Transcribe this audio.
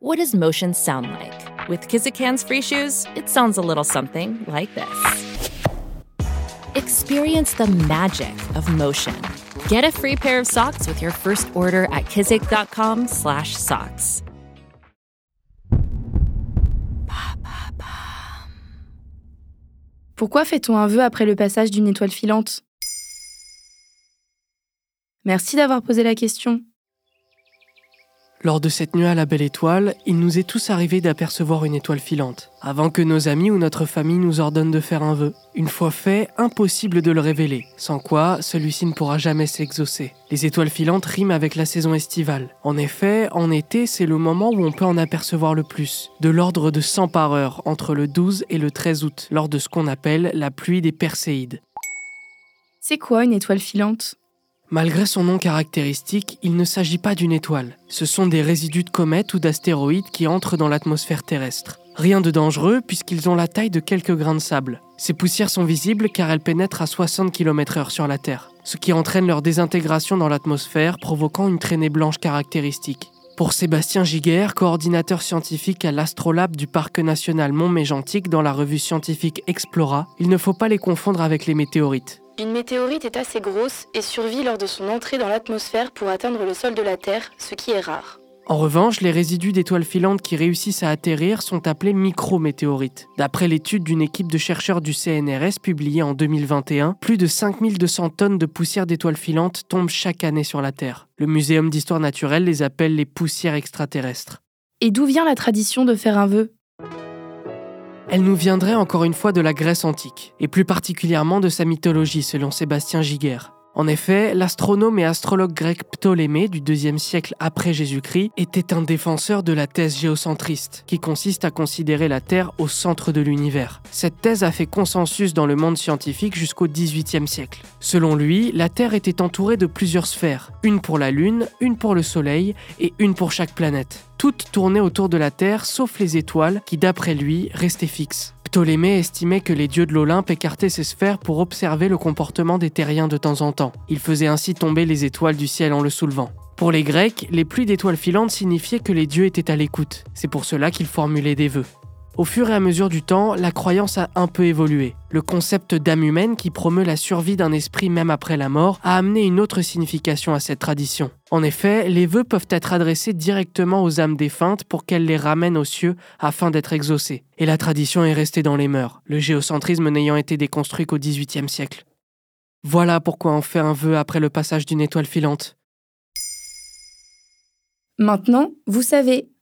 What does motion sound like? With Kizikans free shoes, it sounds a little something like this. Experience the magic of motion. Get a free pair of socks with your first order at kizik.com/socks. Pourquoi fait-on un vœu après le passage d'une étoile filante Merci d'avoir posé la question. Lors de cette nuit à la belle étoile, il nous est tous arrivé d'apercevoir une étoile filante, avant que nos amis ou notre famille nous ordonnent de faire un vœu. Une fois fait, impossible de le révéler, sans quoi celui-ci ne pourra jamais s'exaucer. Les étoiles filantes riment avec la saison estivale. En effet, en été, c'est le moment où on peut en apercevoir le plus, de l'ordre de 100 par heure, entre le 12 et le 13 août, lors de ce qu'on appelle la pluie des Perséides. C'est quoi une étoile filante? Malgré son nom caractéristique, il ne s'agit pas d'une étoile. Ce sont des résidus de comètes ou d'astéroïdes qui entrent dans l'atmosphère terrestre. Rien de dangereux puisqu'ils ont la taille de quelques grains de sable. Ces poussières sont visibles car elles pénètrent à 60 km/h sur la Terre, ce qui entraîne leur désintégration dans l'atmosphère provoquant une traînée blanche caractéristique. Pour Sébastien Giguère, coordinateur scientifique à l'Astrolabe du Parc national Mont-Mégantic dans la revue scientifique Explora, il ne faut pas les confondre avec les météorites. Une météorite est assez grosse et survit lors de son entrée dans l'atmosphère pour atteindre le sol de la Terre, ce qui est rare. En revanche, les résidus d'étoiles filantes qui réussissent à atterrir sont appelés micrométéorites. D'après l'étude d'une équipe de chercheurs du CNRS publiée en 2021, plus de 5200 tonnes de poussière d'étoiles filantes tombent chaque année sur la Terre. Le Muséum d'histoire naturelle les appelle les poussières extraterrestres. Et d'où vient la tradition de faire un vœu? Elle nous viendrait encore une fois de la Grèce antique, et plus particulièrement de sa mythologie selon Sébastien Giguère. En effet, l'astronome et astrologue grec Ptolémée du IIe siècle après Jésus-Christ était un défenseur de la thèse géocentriste, qui consiste à considérer la Terre au centre de l'univers. Cette thèse a fait consensus dans le monde scientifique jusqu'au XVIIIe siècle. Selon lui, la Terre était entourée de plusieurs sphères, une pour la Lune, une pour le Soleil et une pour chaque planète. Toutes tournaient autour de la Terre sauf les étoiles qui, d'après lui, restaient fixes. Ptolémée estimait que les dieux de l'Olympe écartaient ces sphères pour observer le comportement des terriens de temps en temps. Il faisait ainsi tomber les étoiles du ciel en le soulevant. Pour les Grecs, les pluies d'étoiles filantes signifiaient que les dieux étaient à l'écoute. C'est pour cela qu'ils formulaient des vœux. Au fur et à mesure du temps, la croyance a un peu évolué. Le concept d'âme humaine, qui promeut la survie d'un esprit même après la mort, a amené une autre signification à cette tradition. En effet, les vœux peuvent être adressés directement aux âmes défuntes pour qu'elles les ramènent aux cieux afin d'être exaucées. Et la tradition est restée dans les mœurs, le géocentrisme n'ayant été déconstruit qu'au XVIIIe siècle. Voilà pourquoi on fait un vœu après le passage d'une étoile filante. Maintenant, vous savez,